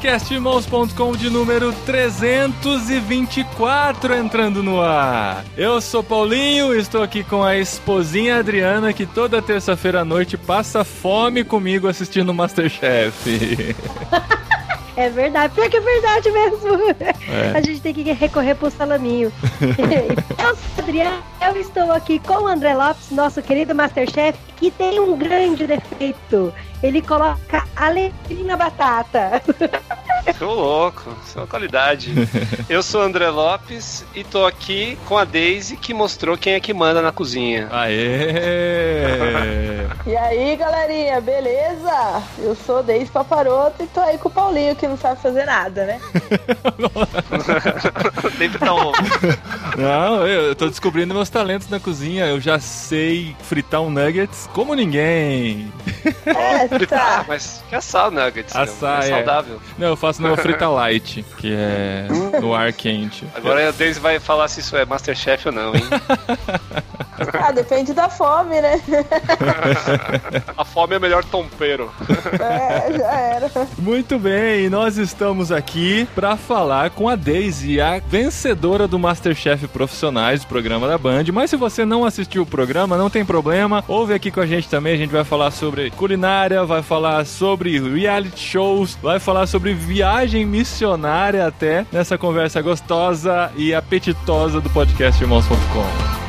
podcastirmãos.com de número 324 entrando no ar. Eu sou Paulinho, estou aqui com a esposinha Adriana que toda terça-feira à noite passa fome comigo assistindo Masterchef. É verdade, pior que é verdade mesmo. É. A gente tem que recorrer pro salaminho. eu sou Adriana, eu estou aqui com o André Lopes, nosso querido Masterchef, que tem um grande defeito. Ele coloca alecrim na batata. Tô louco, isso é uma qualidade. Eu sou André Lopes e tô aqui com a Daisy que mostrou quem é que manda na cozinha. Aê! e aí, galerinha, beleza? Eu sou Daisy Paparoto e tô aí com o Paulinho que não sabe fazer nada, né? Sempre tá um... Não, eu tô descobrindo meus talentos na cozinha. Eu já sei fritar um nuggets como ninguém. É, tá. mas que assar nuggets. Assar, é, é saudável. Não, eu faço numa frita light, que é no ar quente. Agora a Daisy vai falar se isso é Masterchef ou não, hein? ah, depende da fome, né? a fome é o melhor tompeiro. É, já era. Muito bem, nós estamos aqui para falar com a Daisy, a vencedora do Masterchef Profissionais, do programa da Band. Mas se você não assistiu o programa, não tem problema, ouve aqui com a gente também. A gente vai falar sobre culinária, vai falar sobre reality shows, vai falar sobre viagem missionária até nessa conversa gostosa e apetitosa do podcast irmãos.com.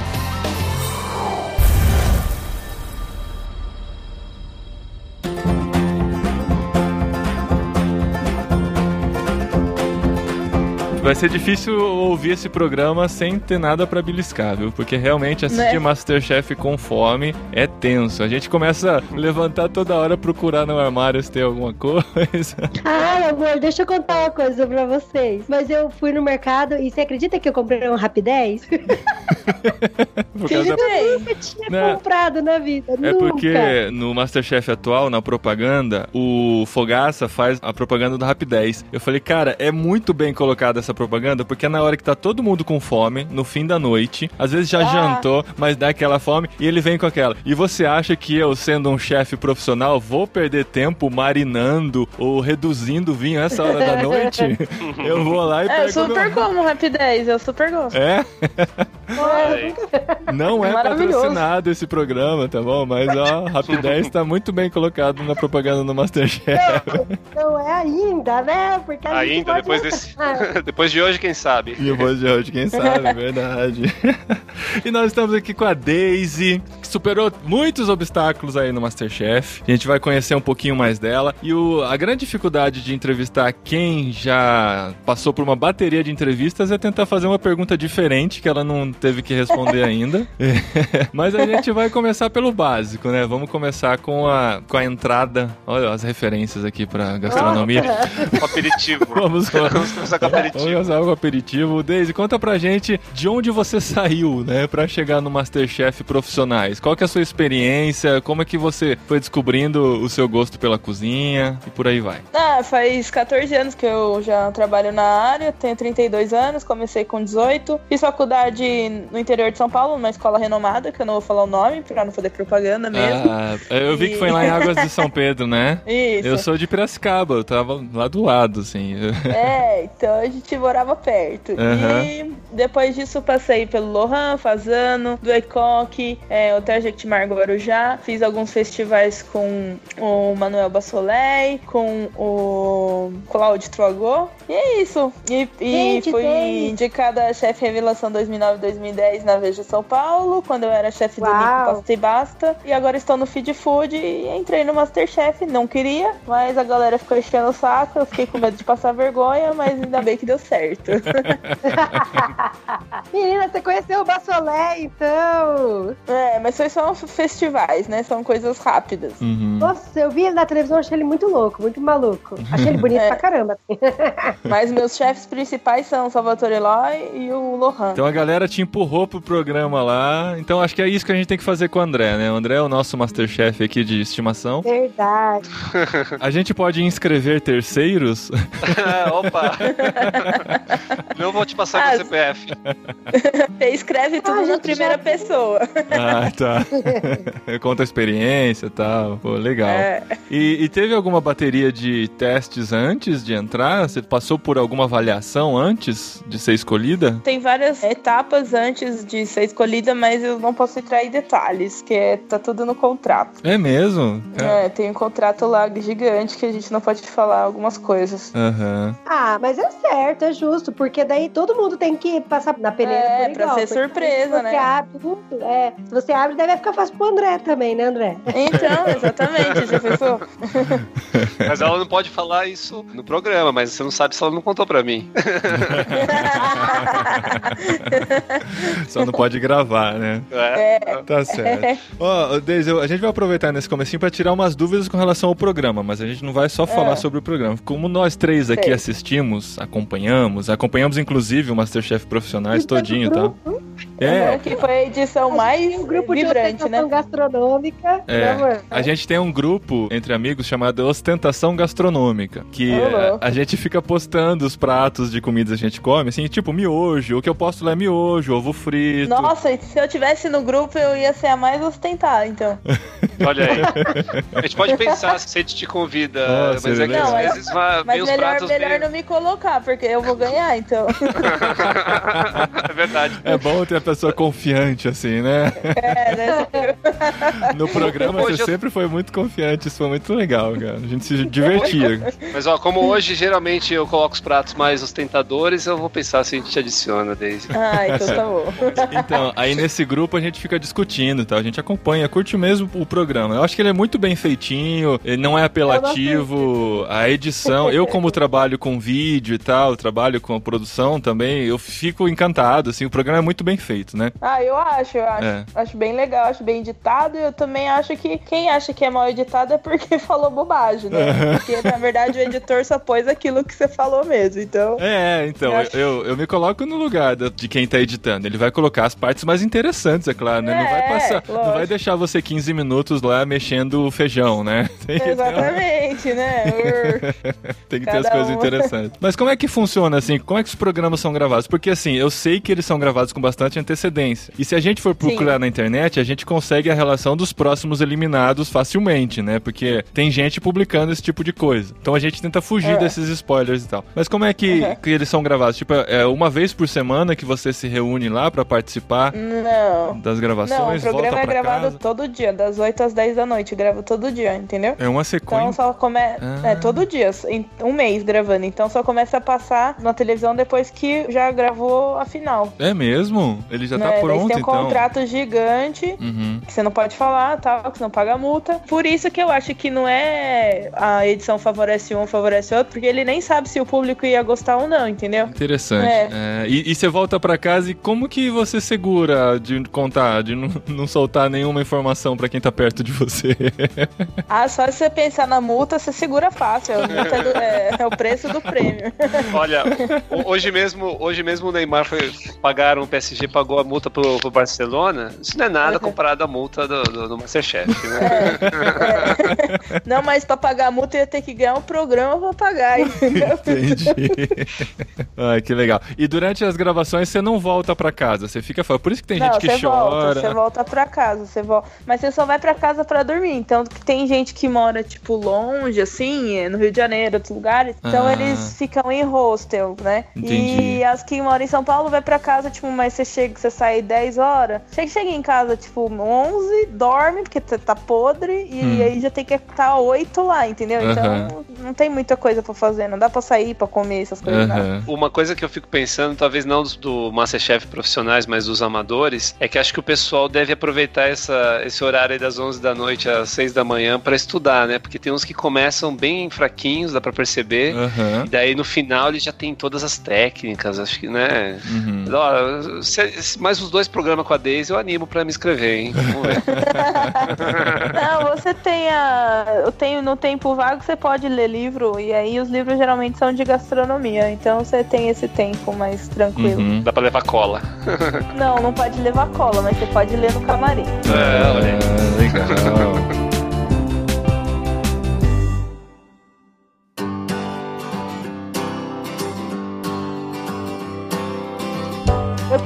Vai ser difícil ouvir esse programa sem ter nada para beliscar, viu? Porque realmente assistir né? Masterchef com fome é tenso. A gente começa a levantar toda hora, procurar no armário se tem alguma coisa. Ah, amor, deixa eu contar uma coisa pra vocês. Mas eu fui no mercado e você acredita que eu comprei um Rapidez? Por causa da... Eu nunca tinha Não. comprado na vida. É nunca. porque no Masterchef atual, na propaganda, o Fogaça faz a propaganda do Rapidez. Eu falei, cara, é muito bem colocada essa propaganda, porque é na hora que tá todo mundo com fome, no fim da noite, às vezes já ah. jantou, mas dá aquela fome, e ele vem com aquela. E você acha que eu, sendo um chefe profissional, vou perder tempo marinando ou reduzindo o vinho essa hora da noite? eu vou lá e é, pego. É super meu... como rapidez, eu super gosto. É? Não é patrocinado esse programa, tá bom? Mas ó, rapidez tá muito bem colocado na propaganda do Masterchef. Não, não é ainda, né? Porque ainda, depois desse. depois de hoje, quem sabe? Depois de hoje, quem sabe, é verdade. e nós estamos aqui com a Daisy, que superou muitos obstáculos aí no Masterchef. A gente vai conhecer um pouquinho mais dela. E o, a grande dificuldade de entrevistar quem já passou por uma bateria de entrevistas é tentar fazer uma pergunta diferente que ela não teve que responder ainda. Mas a gente vai começar pelo básico, né? Vamos começar com a, com a entrada. Olha as referências aqui pra gastronomia. o aperitivo. Vamos, vamos começar com o aperitivo começar com o aperitivo. Daisy, conta pra gente de onde você saiu, né, pra chegar no Masterchef profissionais. Qual que é a sua experiência? Como é que você foi descobrindo o seu gosto pela cozinha e por aí vai? Ah, faz 14 anos que eu já trabalho na área, tenho 32 anos, comecei com 18. Fiz faculdade no interior de São Paulo, numa escola renomada, que eu não vou falar o nome, pra não fazer propaganda mesmo. Ah, eu vi e... que foi lá em Águas de São Pedro, né? Isso. Eu sou de Piracicaba, eu tava lá do lado, assim. É, então a gente morava perto. Uhum. E depois disso passei pelo Lohan, Fazano, do ECOC, é, Hotel Jequitimar Guarujá. Fiz alguns festivais com o Manuel Bassolei, com o Claudio Troagô. E é isso. E, e fui indicada a chefe revelação 2009-2010 na Veja São Paulo, quando eu era chefe do Nico Pasta e Basta. E agora estou no Feed Food e entrei no Masterchef. Não queria, mas a galera ficou enchendo o saco. Eu fiquei com medo de passar vergonha, mas ainda bem que deu certo. Menina, você conheceu o Bassolé, então? É, mas foi só festivais, né? São coisas rápidas. Uhum. Nossa, eu vi ele na televisão, achei ele muito louco, muito maluco. Achei ele bonito é. pra caramba. mas meus chefes principais são o Salvatore Eloy e o Lohan. Então a galera te empurrou pro programa lá. Então acho que é isso que a gente tem que fazer com o André, né? O André é o nosso Masterchef aqui de estimação. Verdade. A gente pode inscrever terceiros? Opa! Não vou te passar ah, meu CPF. Escreve tudo ah, na primeira já... pessoa. Ah, tá. Conta a experiência e tal. Pô, legal. É. E, e, teve alguma bateria de testes antes de entrar? Você passou por alguma avaliação antes de ser escolhida? Tem várias etapas antes de ser escolhida, mas eu não posso entrar em detalhes, que é, tá tudo no contrato. É mesmo? É, é tem um contrato lá gigante que a gente não pode falar algumas coisas. Uhum. Ah, mas é certo, é justo, porque daí todo mundo tem que passar na peneira é, por igual. pra ser surpresa, se né? Abre, é, se você abre, deve ficar fácil pro André também, né, André? Então, exatamente, já pensou? mas ela não pode falar isso no programa, mas você não sabe se ela não contou pra mim. Só não pode gravar, né? É. Tá certo. Ó, oh, Deise, a gente vai aproveitar nesse comecinho pra tirar umas dúvidas com relação ao programa, mas a gente não vai só falar é. sobre o programa. Como nós três aqui Sei. assistimos, acompanhamos, acompanhamos inclusive o Masterchef Profissionais todinho, tá? É. Que foi a edição mais um grupo vibrante, de né? gastronômica. É. Né, a gente tem um grupo entre amigos chamado Ostentação Gastronômica, que a, a, gente fica postando os pratos de comidas que a gente come, assim, tipo miojo, o que eu posto lá é miojo, ovo frito. Nossa, se eu tivesse no grupo, eu ia ser a mais ostentada, então. Olha aí. A gente pode pensar se a gente te convida, Nossa, mas é que às vezes vai, mas melhor, pratos melhor meio... não me colocar, porque eu vou ganhar, então. é verdade. É bom ter a pessoa confiante, assim, né? É, né? No programa hoje você eu... sempre foi muito confiante, isso foi muito legal, cara. A gente se divertia. Mas ó, como hoje geralmente eu coloco os pratos mais ostentadores, eu vou pensar se a gente adiciona, Daisy. Ah, então tá bom. Então, aí nesse grupo a gente fica discutindo, tá? A gente acompanha, curte mesmo o programa. Eu acho que ele é muito bem feitinho, ele não é apelativo, a edição. Eu, como trabalho com vídeo e tal, trabalho com a produção também, eu fico encantado, assim, o programa é muito bem feito, né? Ah, eu acho, eu acho. É. Acho bem legal, acho bem editado. E eu também acho que quem acha que é mal editado é porque falou bobagem, né? Porque, na verdade, o editor só pôs aquilo que você falou mesmo, então... É, então, eu, acho... eu, eu, me coloco no lugar de quem tá editando. Ele vai colocar as partes mais interessantes, é claro, né? É, não vai passar, lógico. não vai deixar você 15 minutos lá mexendo o feijão, né? Exatamente, né? Tem que Cada ter as coisas um. interessantes. Mas como é que funciona, assim? Como é que os programas são gravados? Porque, assim, eu sei que eles são gravados com bastante antecedência. E se a gente for procurar Sim. na internet, a gente consegue a relação dos próximos eliminados facilmente, né? Porque tem gente publicando esse tipo de coisa. Então a gente tenta fugir é. desses spoilers e tal. Mas como é que, uhum. que eles são gravados? Tipo, é uma vez por semana que você se reúne lá para participar não. das gravações? Não, o programa é gravado casa. todo dia, das 8 às 10 da noite. Gravo todo dia, entendeu? É uma sequência. Então só começa. Ah. É, todo dia, um mês gravando. Então só começa a passar na televisão depois que já gravou a final. É mesmo? Ele já tá né? pronto, tem um então. contrato gigante uhum. que você não pode falar, tal, que você não paga multa. Por isso que eu acho que não é a edição favorece um, favorece outro, porque ele nem sabe se o público ia gostar ou não, entendeu? Interessante. É. É, e, e, você volta para casa e como que você segura de contar, de não, não soltar nenhuma informação para quem tá perto de você? ah, só se você pensar na multa, você segura fácil. A multa é, do, é, é, o preço do prêmio. Olha, hoje mesmo, hoje mesmo o Neymar foi pagaram, o PSG pagou a multa pro, pro Barcelona. Isso não é nada comparado à multa do, do, do Masterchef, né? É, é. Não, mas pra pagar a multa ia ter que ganhar um programa pra pagar, entendeu? Entendi. Ai, que legal. E durante as gravações você não volta pra casa, você fica fora. Por isso que tem não, gente que chora. Volta, você volta pra casa, você volta. Mas você só vai pra casa pra dormir. Então tem gente que mora, tipo, longe, assim, no Rio de Janeiro, outros lugares. Então ah. eles ficam em hostel, né? Entendi. E as que moram em São Paulo vai pra casa, tipo, mas você chega, você sai 10 horas. Chega, chega em casa, tipo, 11, dorme, porque tá podre, e hum. aí já tem que estar 8 lá, entendeu? Então não tem muita coisa pra fazer, não dá pra sair pra comer essas coisas. Uhum. Uma coisa que eu fico pensando, talvez não do Masterchef profissionais, mas dos amadores, é que acho que o pessoal deve aproveitar essa, esse horário aí das 11 da noite às 6 da manhã para estudar, né? Porque tem uns que começam bem fraquinhos, dá pra perceber, uhum. e daí no final ele já tem todas as técnicas, acho que, né? Uhum. Ó, se, mais uns dois programas com a Daisy, eu animo pra me inscrever, hein? Vamos ver. não, você tem a. Eu tenho no tempo vago, você pode ler livro, e aí os livros geralmente são de gastronomia, então você tem esse tempo mais tranquilo. Uhum. Dá pra levar cola. não, não pode levar cola, mas você pode ler no camarim. É, olha. É, legal. Uh,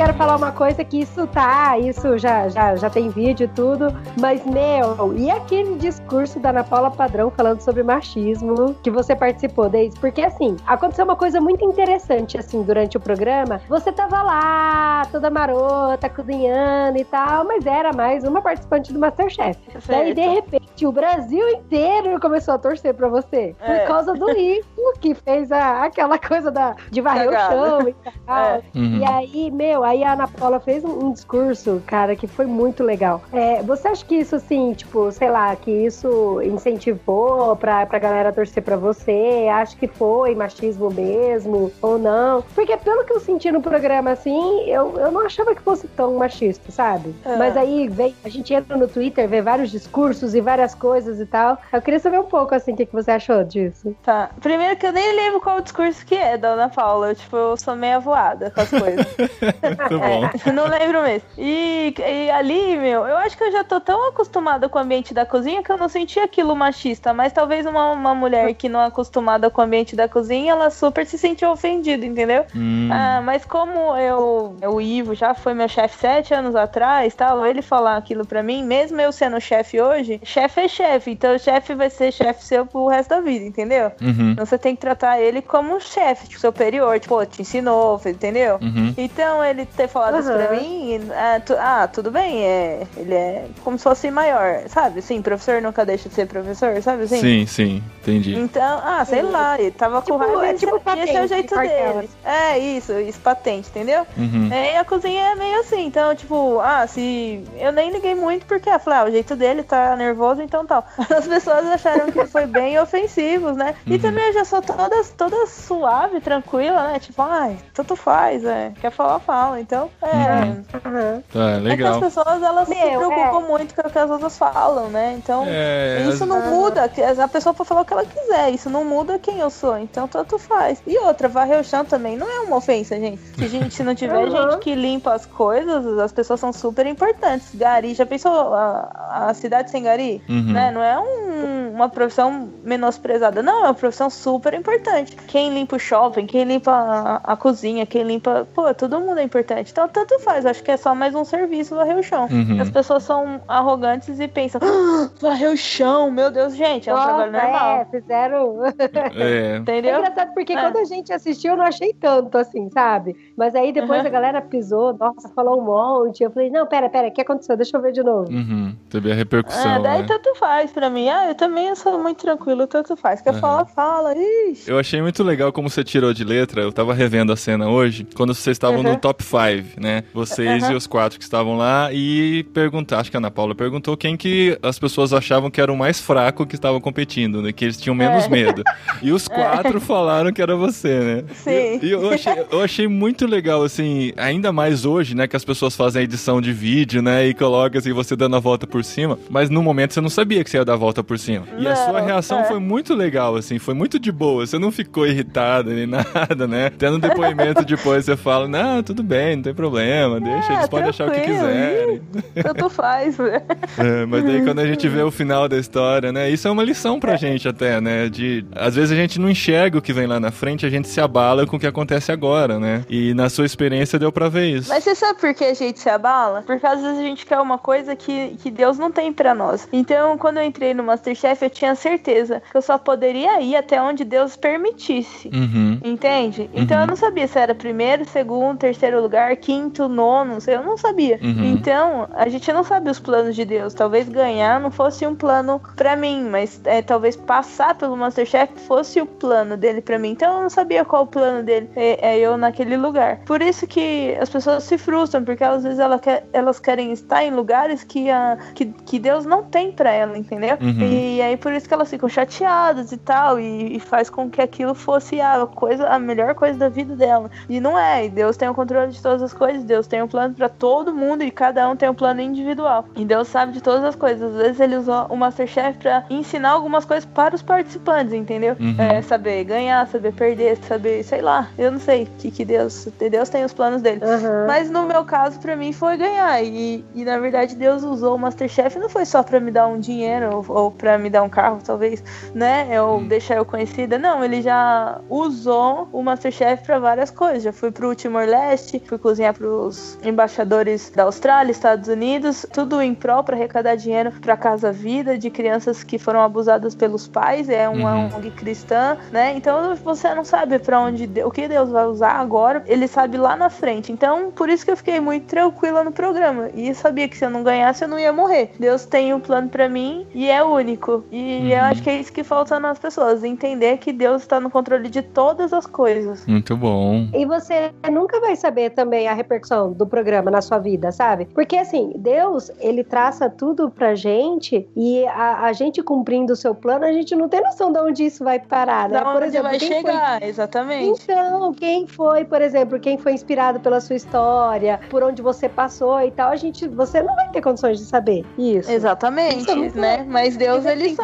quero falar uma coisa que isso tá, isso já, já, já tem vídeo e tudo, mas, meu, e aquele discurso da Ana Paula Padrão falando sobre machismo que você participou, Deise? Porque, assim, aconteceu uma coisa muito interessante, assim, durante o programa. Você tava lá, toda marota, cozinhando e tal, mas era mais uma participante do Masterchef. Certo. Daí, de repente, o Brasil inteiro começou a torcer pra você. É. Por causa do livro que fez a, aquela coisa da, de varrer Cagada. o chão e tal. É. Uhum. E aí, meu, aí a Ana Paula fez um, um discurso, cara, que foi muito legal. É, você acha que isso, assim, tipo, sei lá, que isso incentivou pra, pra galera torcer pra você? Acho que foi machismo mesmo ou não? Porque pelo que eu senti no programa, assim, eu, eu não achava que fosse tão machista, sabe? É. Mas aí vem, a gente entra no Twitter, vê vários discursos e várias coisas e tal. Eu queria saber um pouco, assim, o que, que você achou disso. Tá. Primeiro que eu nem lembro qual o discurso que é da Ana Paula. Eu, tipo, eu sou meio voada com as coisas. Muito bom. É, não lembro mesmo. E, e ali, meu, eu acho que eu já tô tão acostumada com o ambiente da cozinha que eu não senti aquilo machista. Mas talvez uma, uma mulher que não é acostumada com o ambiente da cozinha, ela super se sentiu ofendida, entendeu? Hum. Ah, mas como eu, o Ivo já foi meu chefe sete anos atrás, tal, ele falar aquilo pra mim, mesmo eu sendo chefe hoje, chefe é chefe. Então o chefe vai ser chefe seu pro resto da vida, entendeu? Uhum. Então você tem que tratar ele como um chefe, tipo, superior, tipo, te ensinou, entendeu? Uhum. Então ele ter falado uhum. isso pra mim, é, tu, ah, tudo bem, é, ele é como se fosse maior, sabe? Sim, professor nunca deixa de ser professor, sabe assim? Sim, sim, entendi. Então, ah, sei lá, ele tava tipo, com raiva, é, tipo patente, esse é o jeito dele. É, isso, isso, patente, entendeu? Uhum. É, e a cozinha é meio assim, então, tipo, ah, se. Eu nem liguei muito porque, eu falei, ah, o jeito dele tá nervoso, então tal. As pessoas acharam que foi bem ofensivos, né? E uhum. também eu já sou toda, toda suave, tranquila, né? Tipo, ai, tanto faz, é. Quer falar, fala. Então, é. Uhum. Tá, legal. É que as pessoas, elas Meu, se preocupam é. muito com o que as outras falam, né? Então, é, isso não muda. A pessoa pode falar o que ela quiser. Isso não muda quem eu sou. Então, tanto faz. E outra, varrer o chão também não é uma ofensa, gente. Se, gente, se não tiver uhum. gente que limpa as coisas, as pessoas são super importantes. Gari, já pensou a, a cidade sem gari? Uhum. Né? Não é um, uma profissão menosprezada. Não, é uma profissão super importante. Quem limpa o shopping, quem limpa a, a cozinha, quem limpa. Pô, todo mundo é importante. Então, tanto faz. Acho que é só mais um serviço varrer o chão. Uhum. As pessoas são arrogantes e pensam, ah, varrer o chão, meu Deus, gente, é um Nossa, trabalho normal. É, fizeram. É. Entendeu? É engraçado porque é. quando a gente assistiu, eu não achei tanto assim, sabe? Mas aí depois uhum. a galera pisou, nossa, falou um monte. Eu falei, não, pera, pera, o que aconteceu? Deixa eu ver de novo. Uhum. Teve a repercussão. É, daí né? tanto faz pra mim. Ah, eu também sou muito tranquilo, tanto faz. Quer uhum. falar, fala. Ixi. Eu achei muito legal como você tirou de letra. Eu tava revendo a cena hoje, quando vocês estavam no top 5, né? Vocês e os quatro que estavam lá e perguntar, acho que a Ana Paula perguntou quem que as pessoas achavam que era o mais fraco que estavam competindo, né? Que eles tinham menos é. medo. E os quatro é. falaram que era você, né? Sim. E, eu, achei, eu achei muito legal, assim, ainda mais hoje, né? Que as pessoas fazem a edição de vídeo, né? E colocam assim, você dando a volta por cima. Mas no momento você não sabia que você ia dar a volta por cima. E não, a sua reação é. foi muito legal, assim, foi muito de boa. Você não ficou irritada nem nada, né? Tendo um depoimento depois, você fala, não, tudo bem, não tem problema, deixa, é, eles podem achar o que quiserem. Tanto faz, né? É, mas daí quando a gente vê o final da história, né? Isso é uma lição pra é. gente até, né? De às vezes a gente não enxerga o que vem lá na frente, a gente se abala com o que acontece agora, né? E na sua experiência deu pra ver isso. Mas você sabe por que a gente se abala? Porque às vezes a gente quer uma coisa que, que Deus não tem pra nós. Então, quando eu entrei no Masterchef, eu tinha certeza que eu só poderia ir até onde Deus permitisse. Uhum. Entende? Então uhum. eu não sabia se era primeiro, segundo, terceiro lugar, quinto, nono, eu não sabia. Uhum. Então, a gente não sabe os planos de Deus. Talvez ganhar não fosse um plano para mim, mas é, talvez passar pelo Masterchef fosse o plano dele para mim. Então eu não sabia qual o plano dele, é, é, eu naquele lugar. Por isso que as pessoas se frustram, porque às vezes ela quer, elas querem estar em lugares que, a, que, que Deus não tem para ela, entendeu? Uhum. E aí por isso que elas ficam chateadas e tal, e, e, faz com que aquilo fosse a coisa, a melhor coisa da vida dela. E não é, e Deus tem o controle de todas as coisas, Deus tem um plano para todo mundo e cada um tem um plano individual. E Deus sabe de todas as coisas. Às vezes ele usou o Masterchef para ensinar algumas coisas para os participantes, entendeu? Uhum. É, saber ganhar, saber perder, saber, sei lá, eu não sei que que Deus, Deus tem os planos dele. Uhum. Mas no meu caso, para mim foi ganhar. E, e na verdade Deus usou o Masterchef não foi só para me dar um dinheiro ou, ou para me dar um carro, talvez, né? Eu hum. deixar eu conhecida. Não, ele já usou o Masterchef para várias coisas. Já fui pro Timor-Leste, fui cozinhar pros embaixadores da Austrália, Estados Unidos, tudo em prol para arrecadar dinheiro para Casa Vida de crianças que foram abusadas pelos pais. É uma uhum. ONG cristã, né? Então você não sabe para onde o que Deus vai usar agora, ele sabe lá na frente. Então, por isso que eu fiquei muito tranquila no programa e sabia que se eu não ganhasse eu não ia morrer. Deus tem um plano para mim e é único. E uhum. eu acho que é isso que falta nas pessoas, entender que Deus está no controle de todas as coisas. Muito bom. E você nunca vai saber também a repercussão do programa na sua vida, sabe? Porque assim, Deus, ele traça tudo pra gente e a, a gente cumprindo o seu plano, a gente não tem noção de onde isso vai parar, né? Da Por exemplo, vai chegar, foi... exatamente. Então, quem foi, por exemplo, quem foi inspirado pela sua história, por onde você passou e tal, a gente, você não vai ter condições de saber isso. Exatamente, isso né? Mas Deus, ele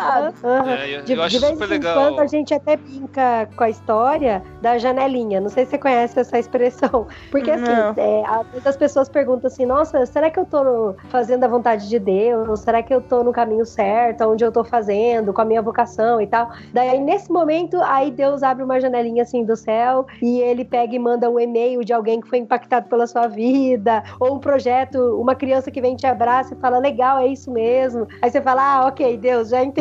Uhum. É, eu, de, eu acho de vez em legal. quando a gente até brinca com a história da janelinha. Não sei se você conhece essa expressão. Porque assim, é, as pessoas perguntam assim: nossa, será que eu tô fazendo a vontade de Deus? Será que eu tô no caminho certo? Onde eu tô fazendo, com a minha vocação e tal? Daí, nesse momento, aí Deus abre uma janelinha assim do céu e ele pega e manda um e-mail de alguém que foi impactado pela sua vida, ou um projeto, uma criança que vem te abraça e fala: legal, é isso mesmo. Aí você fala: ah, ok, Deus, já entendi.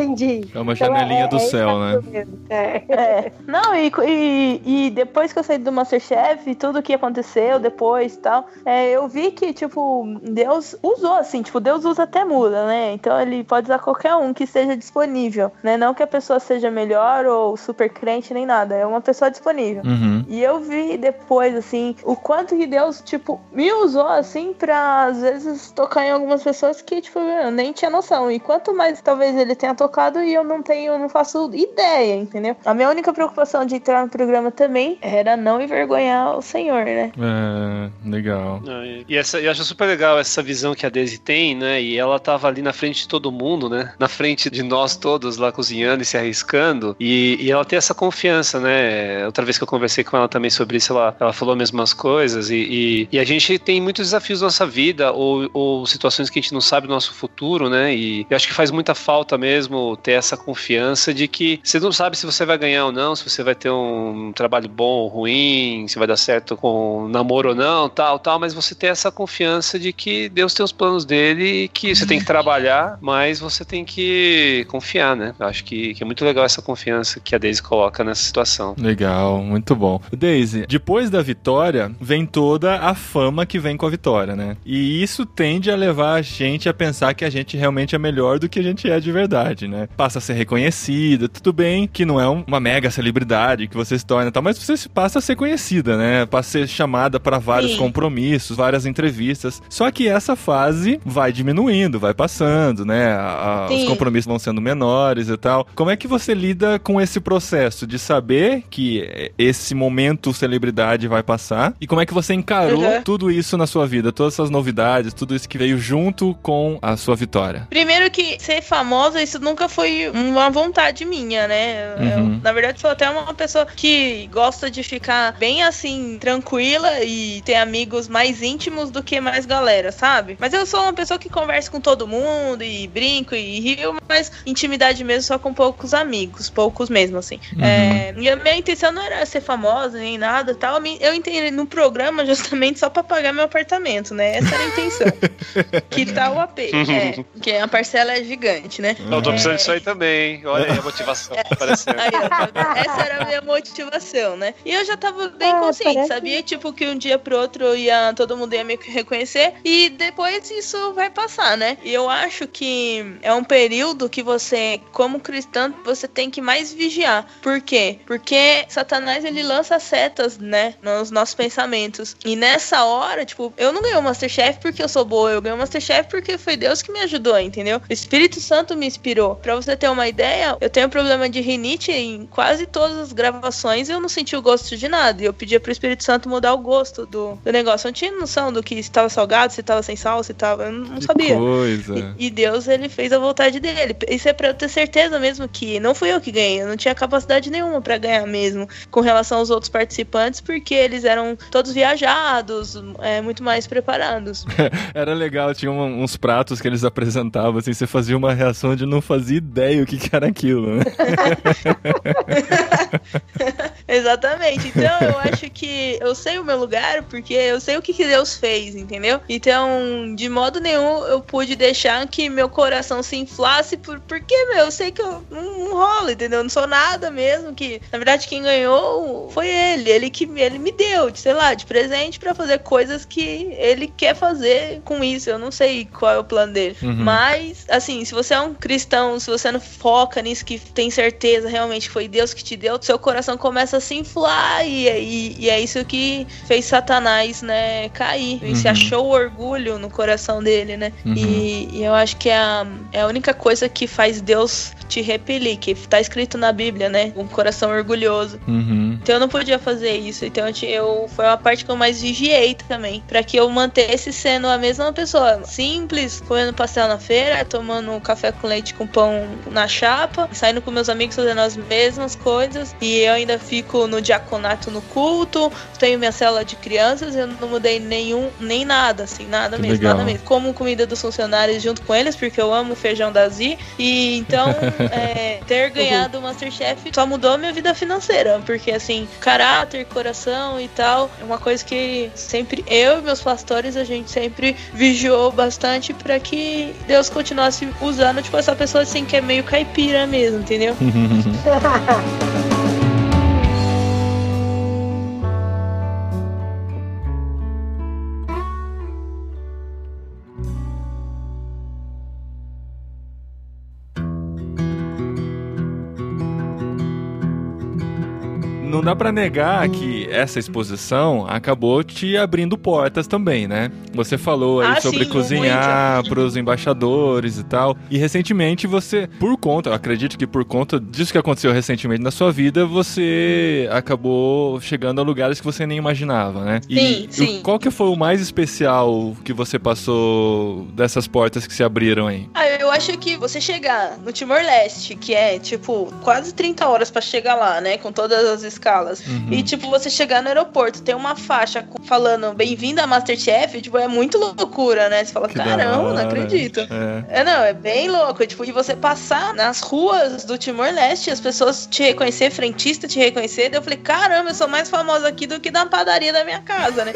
É uma então, janelinha é, do é céu, né? É. é. Não, e, e, e, depois que eu saí do Masterchef, tudo que aconteceu depois e tal, é, eu vi que, tipo, Deus usou, assim, tipo, Deus usa até muda, né? Então ele pode usar qualquer um que esteja disponível, né? Não que a pessoa seja melhor ou super crente nem nada, é uma pessoa disponível. Uhum. E eu vi depois, assim, o quanto que Deus, tipo, me usou, assim, pra às vezes tocar em algumas pessoas que, tipo, eu nem tinha noção. E quanto mais talvez ele tenha tocado e eu não tenho, não faço ideia, entendeu? A minha única preocupação de entrar no programa também era não envergonhar o Senhor, né? É, legal. E essa, eu acho super legal essa visão que a Daisy tem, né? E ela tava ali na frente de todo mundo, né? Na frente de nós todos lá cozinhando e se arriscando. E, e ela tem essa confiança, né? Outra vez que eu conversei com ela também sobre isso, ela, ela falou as mesmas coisas. E, e, e a gente tem muitos desafios na nossa vida ou, ou situações que a gente não sabe do nosso futuro, né? E eu acho que faz muita falta mesmo ter essa confiança de que você não sabe se você vai ganhar ou não, se você vai ter um trabalho bom ou ruim, se vai dar certo com namoro ou não, tal, tal, mas você ter essa confiança de que Deus tem os planos dele e que você tem que trabalhar, mas você tem que confiar, né? Eu acho que, que é muito legal essa confiança que a Daisy coloca nessa situação. Legal, muito bom. Daisy, depois da vitória, vem toda a fama que vem com a vitória, né? E isso tende a levar a gente a pensar que a gente realmente é melhor do que a gente é de verdade, né? Passa a ser reconhecida, tudo bem que não é uma mega celebridade que você se torna e tal, mas você passa a ser conhecida, né? Passa a ser chamada para vários Sim. compromissos, várias entrevistas. Só que essa fase vai diminuindo, vai passando, né? A, os compromissos vão sendo menores e tal. Como é que você lida com esse processo de saber que esse momento celebridade vai passar? E como é que você encarou uhum. tudo isso na sua vida? Todas essas novidades, tudo isso que veio junto com a sua vitória? Primeiro que ser famosa, isso nunca foi uma vontade minha, né? Uhum. Eu, na verdade, sou até uma pessoa que gosta de ficar bem assim, tranquila e ter amigos mais íntimos do que mais galera, sabe? Mas eu sou uma pessoa que conversa com todo mundo e brinco e rio, mas intimidade mesmo só com poucos amigos, poucos mesmo, assim. Uhum. É, e a minha intenção não era ser famosa nem nada tal. Eu entrei no programa justamente só pra pagar meu apartamento, né? Essa era a intenção. que tal o AP, é, que a parcela é gigante, né? Eu tô precisando disso aí também, Olha aí a motivação aparecendo. Aí, tá essa era a minha motivação, né? E eu já tava bem ah, consciente, parece... sabia? Tipo, que um dia pro outro ia, todo mundo ia me reconhecer e depois isso vai passar, né? E eu acho que é um período que você, como cristão, você tem que mais vigiar. Por quê? Porque Satanás, ele lança setas, né? Nos nossos pensamentos. E nessa hora, tipo, eu não ganhei o Masterchef porque eu sou boa, eu ganhei o Masterchef porque foi Deus que me ajudou, entendeu? O Espírito Santo me inspirou. Pra você ter uma ideia, eu tenho problema de rinite em quase todas as gravações e eu não senti o gosto de nada. E eu pedia pro Espírito Santo mudar o gosto do, do negócio. Eu não tinha noção do que estava salgado, se estava sem sal, se estava. Eu não que sabia. Coisa. E, e, Deus, ele fez a vontade dele. Isso é pra eu ter certeza mesmo que não fui eu que ganhei. Eu não tinha capacidade nenhuma para ganhar mesmo com relação aos outros participantes, porque eles eram todos viajados, é, muito mais preparados. Era legal, tinha uns pratos que eles apresentavam, assim, você fazia uma reação de não fazer fazia ideia o que, que era aquilo, né? Exatamente. Então eu acho que eu sei o meu lugar porque eu sei o que, que Deus fez, entendeu? Então, de modo nenhum eu pude deixar que meu coração se inflasse por, porque, meu, eu sei que eu não, não rolo, entendeu? Eu não sou nada mesmo. Que na verdade quem ganhou foi ele. Ele que ele me deu, sei lá, de presente para fazer coisas que ele quer fazer com isso. Eu não sei qual é o plano dele. Uhum. Mas, assim, se você é um cristão, se você não foca nisso, que tem certeza realmente que foi Deus que te deu, seu coração começa a se inflar. E, e, e é isso que fez Satanás, né, cair. Uhum. E se achou orgulho no coração dele, né? Uhum. E, e, eu acho que é a, é a única coisa que faz Deus te repelir, que tá escrito na Bíblia, né? Um coração orgulhoso. Uhum. Então eu não podia fazer isso. Então eu, foi uma parte que eu mais vigiei também. para que eu mantesse sendo a mesma pessoa. Simples, comendo pastel na feira, tomando café com leite com pão na chapa, saindo com meus amigos fazendo as mesmas coisas. E eu ainda fico no diaconato no culto, tenho minha célula de crianças, eu não mudei nenhum, nem nada, assim, nada que mesmo, legal. nada mesmo. Como comida dos funcionários junto com eles, porque eu amo feijão da Zi. E então, é, ter ganhado o Masterchef só mudou minha vida financeira, porque assim, caráter, coração e tal, é uma coisa que sempre eu e meus pastores a gente sempre vigiou bastante para que Deus continuasse usando, tipo, essa pessoa assim que é meio caipira mesmo, entendeu? não dá para negar que essa exposição acabou te abrindo portas também, né? Você falou aí ah, sobre sim, cozinhar para os embaixadores e tal. E recentemente você, por conta, eu acredito que por conta disso que aconteceu recentemente na sua vida, você acabou chegando a lugares que você nem imaginava, né? E, sim, sim. qual que foi o mais especial que você passou dessas portas que se abriram aí? Ah, eu acho que você chegar no Timor-Leste, que é tipo quase 30 horas para chegar lá, né, com todas as escalas. Uhum. E, tipo, você chegar no aeroporto, tem uma faixa falando bem-vindo a Masterchef, tipo, é muito loucura, né? Você fala, que caramba, não acredito. É. é. não, é bem louco. Tipo, e você passar nas ruas do Timor-Leste, as pessoas te reconhecer, frentista te reconhecer, daí eu falei, caramba, eu sou mais famosa aqui do que na padaria da minha casa, né?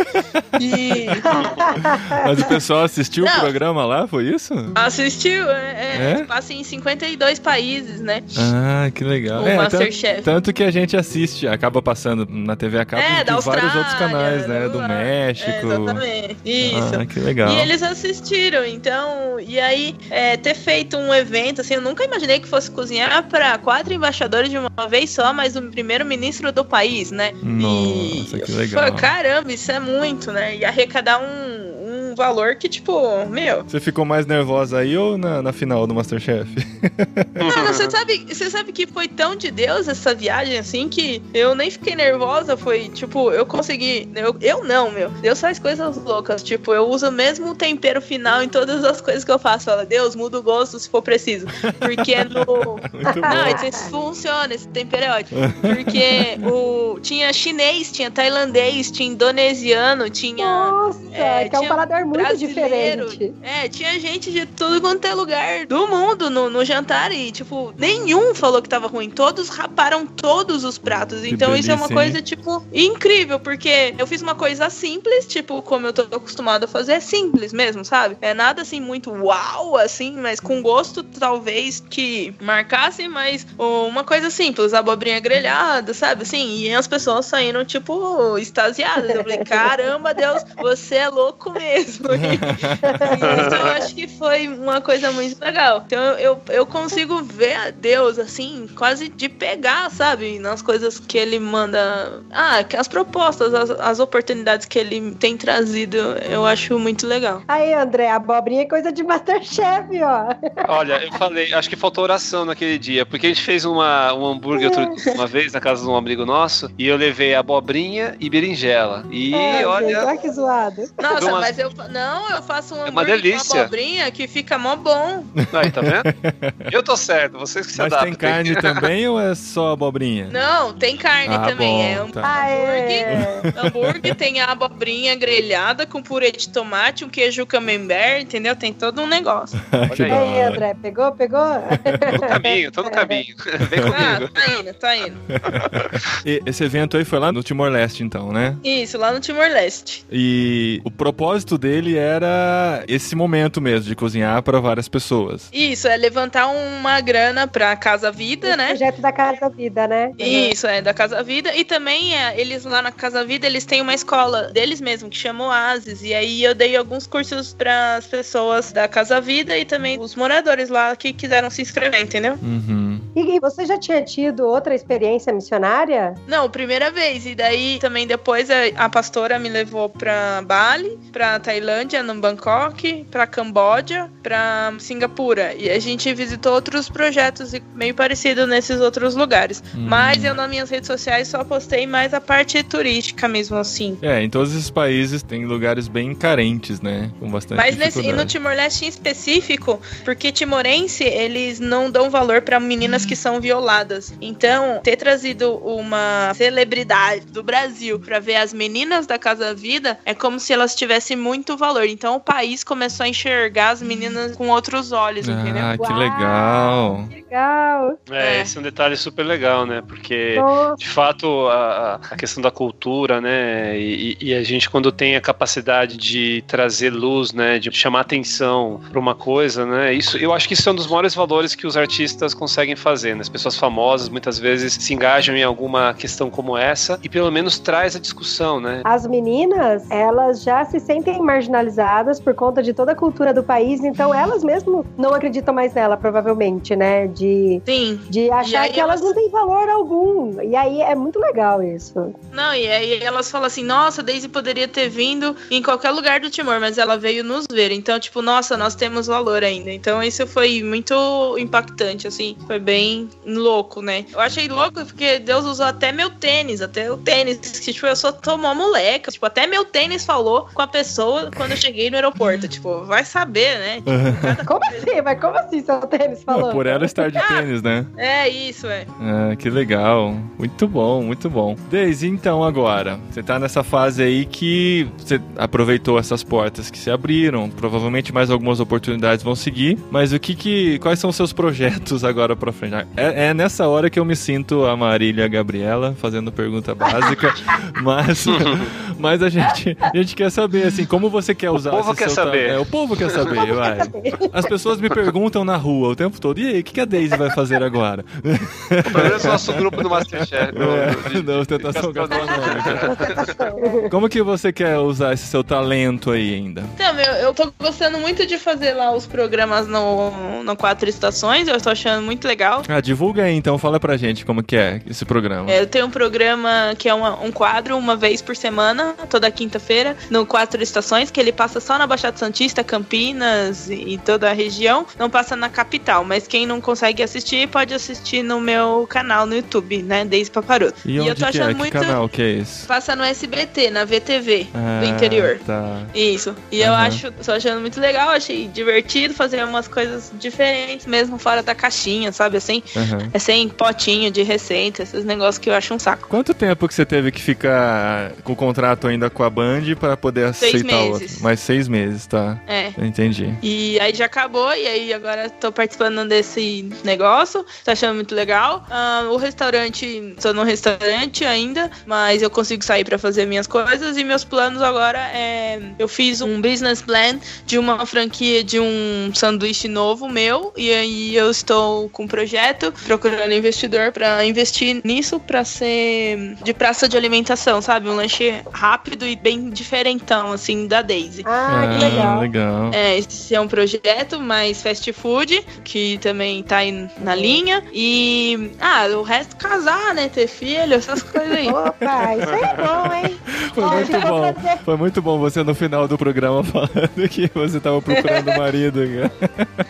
E... Mas o pessoal assistiu não. o programa lá, foi isso? Assistiu, é, é, é? passa em 52 países, né? Ah, que legal. O é, Masterchef. Tanto, que a gente assiste, acaba passando na TV a cabo é, de vários outros canais, né? Do México. É, exatamente. Isso. Ah, que legal. E eles assistiram, então, e aí é, ter feito um evento, assim, eu nunca imaginei que fosse cozinhar para quatro embaixadores de uma vez só, mas o primeiro-ministro do país, né? Nossa, e, que legal. Pô, caramba, isso é muito, né? E arrecadar um, valor que, tipo, meu. Você ficou mais nervosa aí ou na, na final do Masterchef? Não, você sabe, você sabe que foi tão de Deus essa viagem assim que eu nem fiquei nervosa. Foi tipo, eu consegui. Eu, eu não, meu. Deus faz coisas loucas. Tipo, eu uso o mesmo tempero final em todas as coisas que eu faço. Fala, Deus, muda o gosto se for preciso. Porque no. não, isso funciona, esse tempero é ótimo. Porque o... tinha chinês, tinha tailandês, tinha indonesiano, tinha. Nossa, é, que é um paladar muito diferente. É, tinha gente de tudo quanto é lugar do mundo no, no jantar e, tipo, nenhum falou que tava ruim. Todos raparam todos os pratos. Que então delícia, isso é uma coisa, tipo, incrível, porque eu fiz uma coisa simples, tipo, como eu tô acostumado a fazer, é simples mesmo, sabe? É nada assim muito uau, assim, mas com gosto talvez que marcasse, mas uma coisa simples, abobrinha grelhada, sabe? Assim, e as pessoas saíram, tipo, extasiadas. Eu falei, caramba, Deus, você é louco mesmo mesmo. então eu acho que foi uma coisa muito legal. Então eu, eu consigo ver a Deus, assim, quase de pegar, sabe? Nas coisas que ele manda. Ah, as propostas, as, as oportunidades que ele tem trazido, eu acho muito legal. Aí, André, a abobrinha é coisa de Masterchef, ó. Olha, eu falei, acho que faltou oração naquele dia, porque a gente fez uma, um hambúrguer outro, uma vez na casa de um amigo nosso, e eu levei abobrinha e berinjela. E é, olha. Gente, olha que zoado. Nossa, uma... mas eu, Não, eu faço um é uma delícia. abobrinha que fica mó bom. Aí, tá vendo? Eu tô certo, vocês que se Mas adaptam. tem carne também ou é só abobrinha? Não, tem carne Ah, também. bom, é um tá. hambúrguer. hambúrguer tem a abobrinha grelhada com purê de tomate, um queijo camembert, entendeu? Tem todo um negócio. Olha E aí, hora. André, pegou? Pegou? Tô no caminho, tô no caminho. Vem Ah, comigo. tá indo, tá indo. E esse evento aí foi lá no Timor-Leste, então, né? Isso, lá no Timor-Leste. E o propósito dele era esse momento mesmo, de cozinhar para várias pessoas. Isso, é levantar uma grana pra Casa Vida, né? Projeto da Casa Vida, né? Isso, é, da Casa Vida. E também, é, eles lá na Casa Vida, eles têm uma escola deles mesmo, que chama Oasis. E aí eu dei alguns cursos para as pessoas da Casa Vida e também os moradores lá que quiseram se inscrever, entendeu? Uhum. E você já tinha tido outra experiência missionária? Não, primeira vez. E daí também depois a, a pastora me levou pra Bali, pra Tailândia, no Bangkok, pra Camboja, pra Singapura. E a gente visitou outros projetos meio parecidos nesses outros lugares. Hum. Mas eu nas minhas redes sociais só postei mais a parte turística mesmo assim. É, em todos esses países tem lugares bem carentes, né? Com bastante Mas nesse, e no. Timor-Leste em específico, porque timorense, eles não dão valor pra meninas que são violadas. Então, ter trazido uma celebridade do Brasil pra ver as meninas da Casa Vida é como se elas tivessem muito valor. Então, o país começou a enxergar as meninas com outros olhos, entendeu? Ah, que Uau! legal. Legal. É, É. esse é um detalhe super legal, né? Porque Nossa. de fato a, a questão da cultura, né? E, e a gente quando tem a capacidade de trazer luz, né? De chamar atenção para uma coisa, né? Isso, eu acho que isso é um dos maiores valores que os artistas conseguem fazer. Né? As pessoas famosas muitas vezes se engajam em alguma questão como essa e pelo menos traz a discussão, né? As meninas, elas já se sentem marginalizadas por conta de toda a cultura do país, então elas mesmo não acreditam mais nela, provavelmente, né? De, Sim. de achar que elas elas- não têm valor algum. E aí é muito legal isso. Não, e aí elas falam assim, nossa, Daisy poderia ter vindo em qualquer lugar do Timor, mas ela veio nos ver. Então, tipo, nossa, nós temos valor ainda. Então, isso foi muito impactante, assim. Foi bem louco, né? Eu achei louco porque Deus usou até meu tênis, até o tênis. Que, tipo, eu sou tomou moleca. Tipo, até meu tênis falou com a pessoa quando eu cheguei no aeroporto. Tipo, vai saber, né? Tipo, Como assim? Mas como assim seu tênis falou? Não, por ela estar de tênis, né? É isso, é. Ah, que legal. Muito bom, muito bom. Deise, então agora, você tá nessa fase aí que você aproveitou essas portas que se abriram, provavelmente mais algumas oportunidades vão seguir, mas o que que, quais são os seus projetos agora pra frente? É, é nessa hora que eu me sinto a Marília Gabriela fazendo pergunta básica, mas, mas a gente, a gente quer saber assim, como você quer usar povo esse quer saber. É, o povo quer saber, vai. As pessoas me perguntam na rua o tempo todo, e aí, o que que a Daisy vai fazer agora? Pelo menos o nosso grupo do Masterchef. É, de- da ostentação gastronômica. Como que você quer usar esse seu talento aí ainda? Então, meu, eu tô gostando muito de fazer lá os programas no, no Quatro Estações, eu tô achando muito legal. Ah, divulga aí então, fala pra gente como que é esse programa. É, eu tenho um programa que é uma- um quadro uma vez por semana, toda quinta-feira, no Quatro Estações, que ele passa só na Baixada Santista, Campinas e e toda a região. Não passa na capital, mas quem não consegue assistir pode assistir no meu canal no YouTube, né? Desde Paparoto. E eu onde tô que achando é? Que muito. canal que é esse? Passa no SBT, na VTV Ah, do interior. Tá. Isso. E eu Aham. acho, tô achando muito legal, achei divertido fazer umas coisas diferentes, mesmo fora da caixinha, sabe assim? aham. É sem potinho de receita, esses negócios que eu acho um saco. Quanto tempo que você teve que ficar com o contrato ainda com a Band pra poder Seis aceitar meses. Mais seis meses, tá. É. Entendi. E aí já acabou, e aí agora tô participando desse negócio, tô achando muito legal. Ah, o restaurante, tô no restaurante ainda, mas eu consigo sair pra fazer minhas coisas e meus planos agora é. Eu fiz um business plan de uma franquia de um sanduíche novo meu, e aí eu estou com um projeto procurando investidor pra investir nisso pra ser de praça de alimentação, sabe? Um lanche rápido e bem diferentão, assim, da Daisy. Ah, que legal. legal. É, esse é um projeto mais fast food, que também tá aí na linha. E. Ah, o resto casar, né? Ter filho, essas coisas aí. Opa, isso aí é bom, hein? Foi Ó, muito bom. Foi muito bom você no final do programa falando que você tava procurando marido.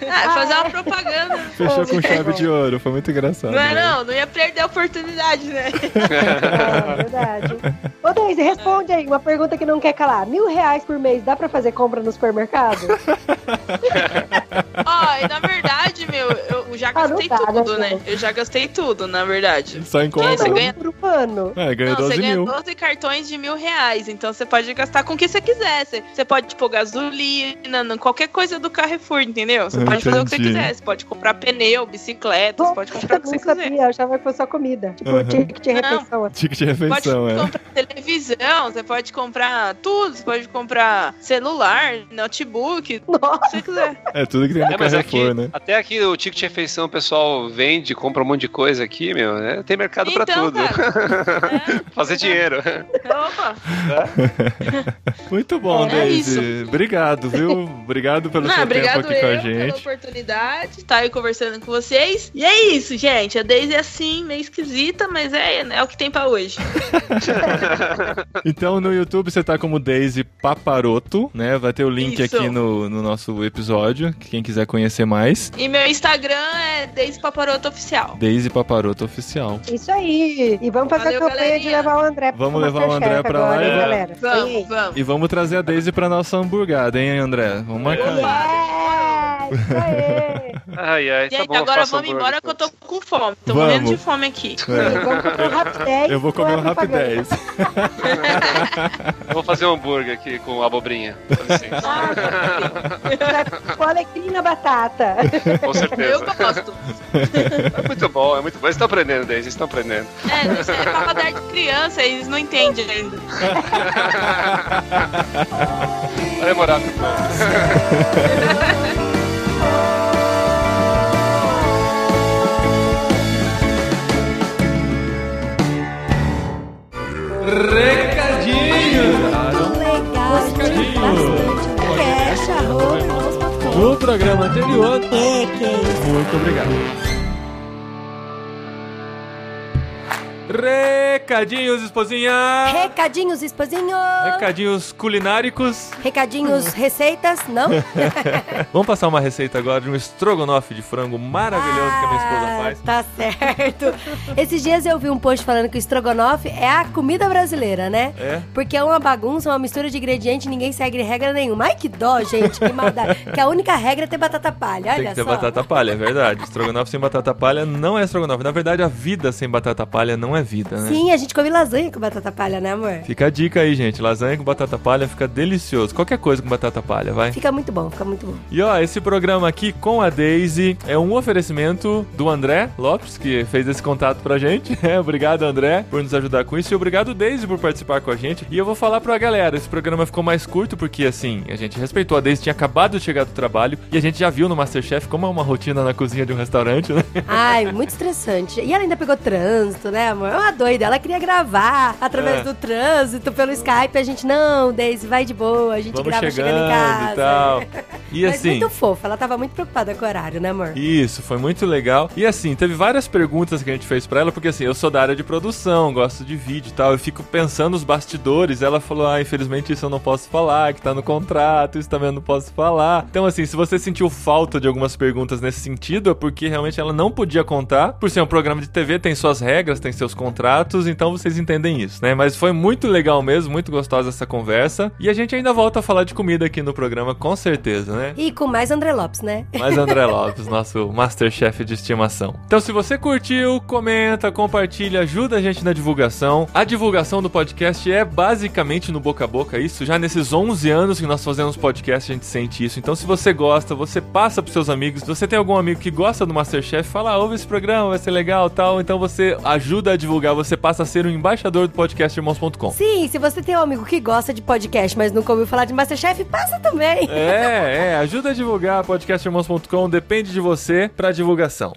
Ah, fazer uma propaganda. Fechou com chave bom. de ouro. Foi muito engraçado. Não é não, não ia perder a oportunidade, né? É verdade. Ô, Deise, responde aí uma pergunta que não quer calar. Mil reais por mês dá pra fazer compra no supermercado? Ó, e na verdade, meu, eu já Ah, não gastei dá, tudo, né, né? Eu já gastei tudo, na verdade. Só em compra. você ganha- Por um ano. É, ganhou Não, 12 você ganha mil. 12 cartões de mil reais, então você pode gastar com o que você quiser. Você, você pode pôr gasolina, não- qualquer coisa do Carrefour, entendeu? Você Eu pode fazer o que você entendi. quiser. Você pode comprar pneu, bicicleta, você pode comprar o que você não quiser. sabia, eu achava que fosse só comida. Tipo, Uhum. ticket de Não. refeição. assim. Ticket de Pode refeição, é. comprar televisão, você pode comprar tudo, você pode comprar celular, notebook, o Nossa, que você quiser. É tudo que tem no É, Carrefour, aqui, né? até aqui o ticket de refeição o pessoal vende, compra um monte de coisa aqui, meu. né? Tem mercado pra Então, tudo. cara, Fazer dinheiro. Opa! Muito bom, É Daisy. Obrigado, viu? Obrigado pelo Não, seu tempo obrigado aqui eu com a pela gente. oportunidade, estar aí conversando com vocês. E é isso, gente. A Daisy é assim, meio esquisita, mas é, é o que tem pra hoje. Então no YouTube você tá como Daisy Paparoto, né? Vai ter o link Isso. aqui no, no nosso episódio, quem quiser conhecer mais. E meu Instagram é Daisy Paparoto Oficial. Daisy Paparoto Oficial. isso aí. E vamos fazer Valeu, a campanha de levar o André Vamos levar o André pra lá agora, e hein, vai- galera? Vamos, vamos. E vamos trazer a Daisy pra nossa hamburgada, hein, André? Vamos marcar. Yeah, aí. Ai, ai, tá Gente, bom. eu agora vamos embora que eu tô com fome. Tô Vamos. morrendo de fome aqui. Rapidez. Eu vou comer um é rapidez. Eu vou fazer um hambúrguer aqui com abobrinha. Com licença. Vai com alecrim na batata. Com Eu certeza. gosto. É muito bom, é muito bom. Eles estão aprendendo, eles estão aprendendo. É, isso é paladar de criança, eles não entendem ainda. Vai demorar. Recadinhos! Legal, bastante. Cash, arroba, arroz.com. No programa anterior. Que que é isso? Muito obrigado. Recadinhos, esposinha! Recadinhos, esposinho. Recadinhos culináricos. Recadinhos, receitas, não? Vamos passar uma receita agora de um estrogonofe de frango maravilhoso que a minha esposa Ah, faz. Tá certo. Esses dias eu vi um post falando que o estrogonofe é a comida brasileira, né? É? Porque é uma bagunça, uma mistura de ingredientes, ninguém segue regra nenhuma. Ai, que dó, gente, que maldade. que a única regra é ter batata palha, olha Tem que ter só. batata palha, é verdade. Estrogonofe sem batata palha não é estrogonofe. Na verdade, a vida sem batata palha não é vida, né? Sim, a gente come lasanha com batata palha, né, amor? Fica a dica aí, gente. Lasanha com batata palha fica delicioso. Qualquer coisa com batata palha, vai. Fica muito bom, fica muito bom. E ó, esse programa aqui com a Daisy é um oferecimento do André Lopes, que fez esse contato pra gente. É, obrigado, André, por nos ajudar com isso. E obrigado, Daisy, por participar com a gente. E eu vou falar pra galera: esse programa ficou mais curto porque, assim, a gente respeitou a Daisy, tinha acabado de chegar do trabalho e a gente já viu no Masterchef como é uma rotina na cozinha de um restaurante, né? Ai, muito estressante. E ela ainda pegou trânsito, né, amor? É uma doida. Ela queria gravar através É. do trânsito, pelo Skype. A gente, não, Daisy, vai de boa. A gente Vamos grava chegando chegando em casa. e tal. E Mas assim. muito fofa. Ela tava muito preocupada com o horário, né, amor? Isso, foi muito legal. E assim, teve várias perguntas que a gente fez pra ela, porque assim, eu sou da área de produção, gosto de vídeo e tal. Eu fico pensando nos bastidores. Ela falou: ah, infelizmente isso eu não posso falar, que tá no contrato, isso também eu não posso falar. Então, assim, se você sentiu falta de algumas perguntas nesse sentido, é porque realmente ela não podia contar. Por ser um programa de TV, tem suas regras, tem seus contratos, então vocês entendem isso, né? Mas foi muito legal mesmo, muito gostosa essa conversa. E a gente ainda volta a falar de comida aqui no programa, com certeza, né? E com mais André Lopes, né? Mais André Lopes, nosso Masterchef de estimação. Então, se você curtiu, comenta, compartilha, ajuda a gente na divulgação. A divulgação do podcast é basicamente no boca a boca, isso. Já nesses 11 anos que nós fazemos podcast, a gente sente isso. Então, se você gosta, você passa pros seus amigos. Se você tem algum amigo que gosta do Masterchef, fala, ah, ouve esse programa, vai ser legal tal. Então, você ajuda a divulgar, você passa a ser um embaixador do podcast irmãos.com. Sim, se você tem um amigo que gosta de podcast, mas nunca ouviu falar de Masterchef, passa também. É, é, ajuda a divulgar podcastirmãos.com, depende de você pra divulgação.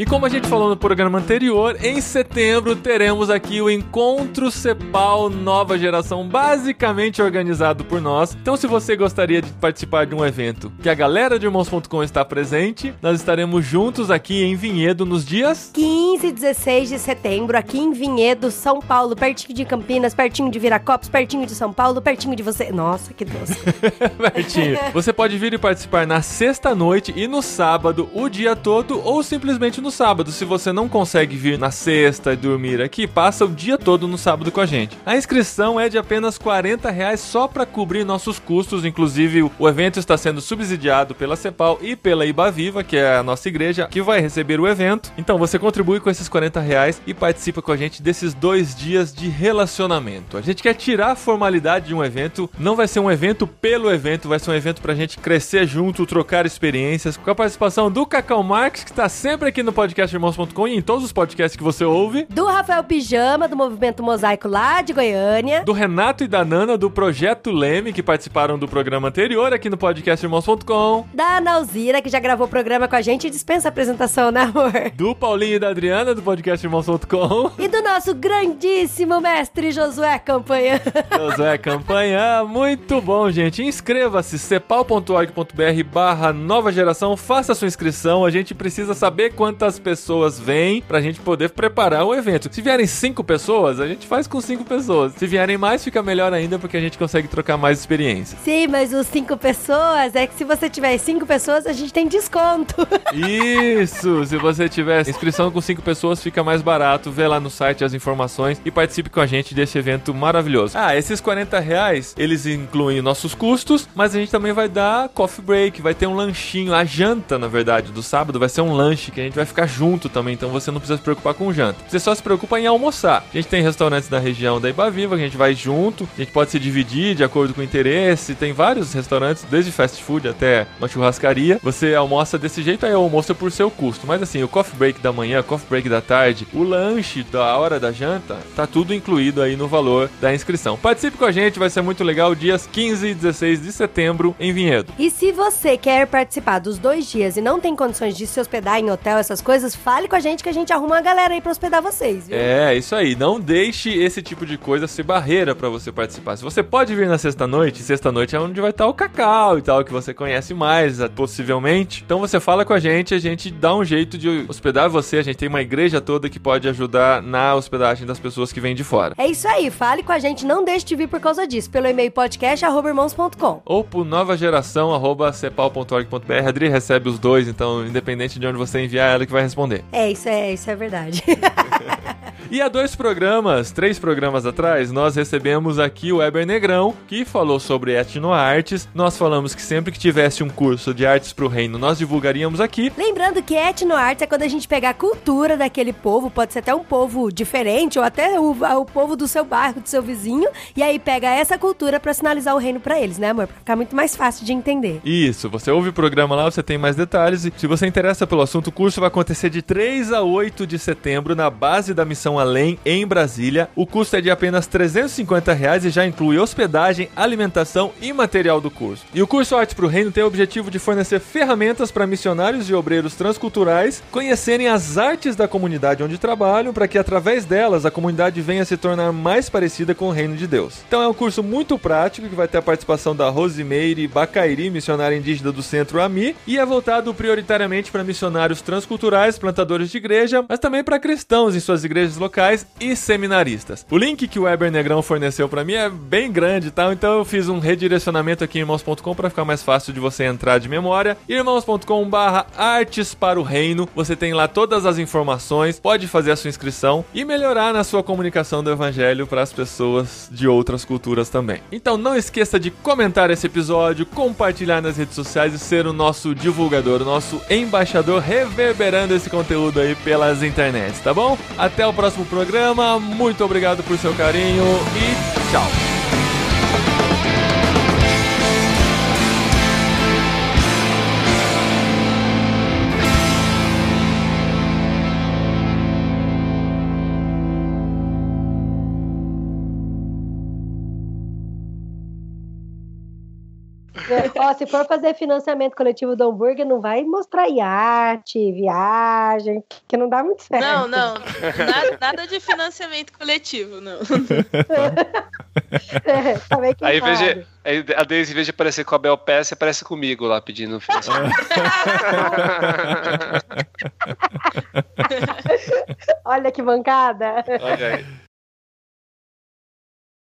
E como a gente falou no programa anterior, em setembro teremos aqui o Encontro Cepal Nova Geração, basicamente organizado por nós. Então, se você gostaria de participar de um evento que a galera de irmãos.com está presente, nós estaremos juntos aqui em Vinhedo nos dias 15 e 16 de setembro, aqui em Vinhedo, São Paulo, pertinho de Campinas, pertinho de Viracopos, pertinho de São Paulo, pertinho de você. Nossa, que doce. pertinho. Você pode vir e participar na sexta noite e no sábado, o dia todo, ou simplesmente no sábado. Se você não consegue vir na sexta e dormir aqui, passa o dia todo no sábado com a gente. A inscrição é de apenas 40 reais só para cobrir nossos custos. Inclusive, o evento está sendo subsidiado pela CEPAL e pela Ibaviva, que é a nossa igreja, que vai receber o evento. Então você contribui com esses 40 reais e participa com a gente desses dois dias de relacionamento. A gente quer tirar a formalidade de um evento, não vai ser um evento pelo evento, vai ser um evento pra gente crescer junto, trocar experiências, com a participação do Cacau Marques, que está sempre aqui no podcast irmãos.com e em todos os podcasts que você ouve. Do Rafael Pijama, do Movimento Mosaico lá de Goiânia. Do Renato e da Nana, do Projeto Leme, que participaram do programa anterior aqui no podcast irmãos.com. Da Ana Alzira, que já gravou o programa com a gente e dispensa a apresentação, né, amor? Do Paulinho e da Adriana, do podcast irmãos.com. E do nosso grandíssimo mestre Josué Campanha. Josué Campanha, muito bom, gente. Inscreva-se, cepal.org.br barra nova geração, faça sua inscrição. A gente precisa saber quantas pessoas vêm pra gente poder preparar o evento. Se vierem cinco pessoas, a gente faz com cinco pessoas. Se vierem mais, fica melhor ainda, porque a gente consegue trocar mais experiência. Sim, mas os cinco pessoas, é que se você tiver cinco pessoas, a gente tem desconto. Isso! Se você tiver inscrição com cinco pessoas, fica mais barato. Vê lá no site as informações e participe com a gente desse evento maravilhoso. Ah, esses 40 reais, eles incluem nossos custos, mas a gente também vai dar coffee break, vai ter um lanchinho. A janta, na verdade, do sábado vai ser um lanche que a gente vai ficar junto também, então você não precisa se preocupar com janta. Você só se preocupa em almoçar. A gente tem restaurantes da região da Ibaviva, que a gente vai junto, a gente pode se dividir de acordo com o interesse. Tem vários restaurantes, desde fast food até uma churrascaria. Você almoça desse jeito, aí o almoço é por seu custo. Mas assim, o coffee break da manhã, coffee break da tarde, o lanche da hora da janta, tá tudo incluído aí no valor da inscrição. Participe com a gente, vai ser muito legal, dias 15 e 16 de setembro em Vinhedo. E se você quer participar dos dois dias e não tem condições de se hospedar em hotel, essas coisas, fale com a gente que a gente arruma uma galera aí pra hospedar vocês, viu? É, isso aí. Não deixe esse tipo de coisa ser barreira para você participar. Se você pode vir na sexta-noite, sexta-noite é onde vai estar o Cacau e tal, que você conhece mais, possivelmente. Então você fala com a gente, a gente dá um jeito de hospedar você. A gente tem uma igreja toda que pode ajudar na hospedagem das pessoas que vêm de fora. É isso aí, fale com a gente, não deixe de vir por causa disso, pelo e-mail podcast@irmãos.com. Ou por nova geração arroba cepal.org.br. Adri recebe os dois, então independente de onde você enviar, ela que vai responder. É, isso é, isso é verdade. E há dois programas, três programas atrás, nós recebemos aqui o Weber Negrão, que falou sobre etnoartes. Nós falamos que sempre que tivesse um curso de artes pro reino, nós divulgaríamos aqui. Lembrando que etnoarte é quando a gente pega a cultura daquele povo, pode ser até um povo diferente, ou até o, o povo do seu bairro, do seu vizinho, e aí pega essa cultura para sinalizar o reino para eles, né, amor? Pra ficar muito mais fácil de entender. Isso, você ouve o programa lá, você tem mais detalhes. E se você interessa pelo assunto, o curso vai acontecer de 3 a 8 de setembro na base da Missão Além, em Brasília. O custo é de apenas 350 reais e já inclui hospedagem, alimentação e material do curso. E o curso Arte para o Reino tem o objetivo de fornecer ferramentas para missionários e obreiros transculturais conhecerem as artes da comunidade onde trabalham, para que através delas a comunidade venha se tornar mais parecida com o reino de Deus. Então é um curso muito prático que vai ter a participação da Rosimeire Bacairi, missionária indígena do Centro AMI, e é voltado prioritariamente para missionários transculturais, plantadores de igreja, mas também para cristãos em suas igrejas locais e seminaristas. O link que o Weber Negrão forneceu para mim é bem grande? Então eu fiz um redirecionamento aqui em irmãos.com para ficar mais fácil de você entrar de memória. irmãos.com/barra artes para o reino. Você tem lá todas as informações, pode fazer a sua inscrição e melhorar na sua comunicação do evangelho para as pessoas de outras culturas também. Então não esqueça de comentar esse episódio, compartilhar nas redes sociais e ser o nosso divulgador, o nosso embaixador reverberando esse conteúdo aí pelas internets, tá bom? Até o próximo programa programa. Muito obrigado por seu carinho e tchau. Ó, se for fazer financiamento coletivo do hambúrguer, não vai mostrar iate, viagem, que não dá muito certo. Não, não. Nada, nada de financiamento coletivo, não. é, também que Aí, veja, a Deise, em vez de aparecer com a Bel Pass, aparece comigo lá pedindo financiamento. Olha que bancada. Olha aí.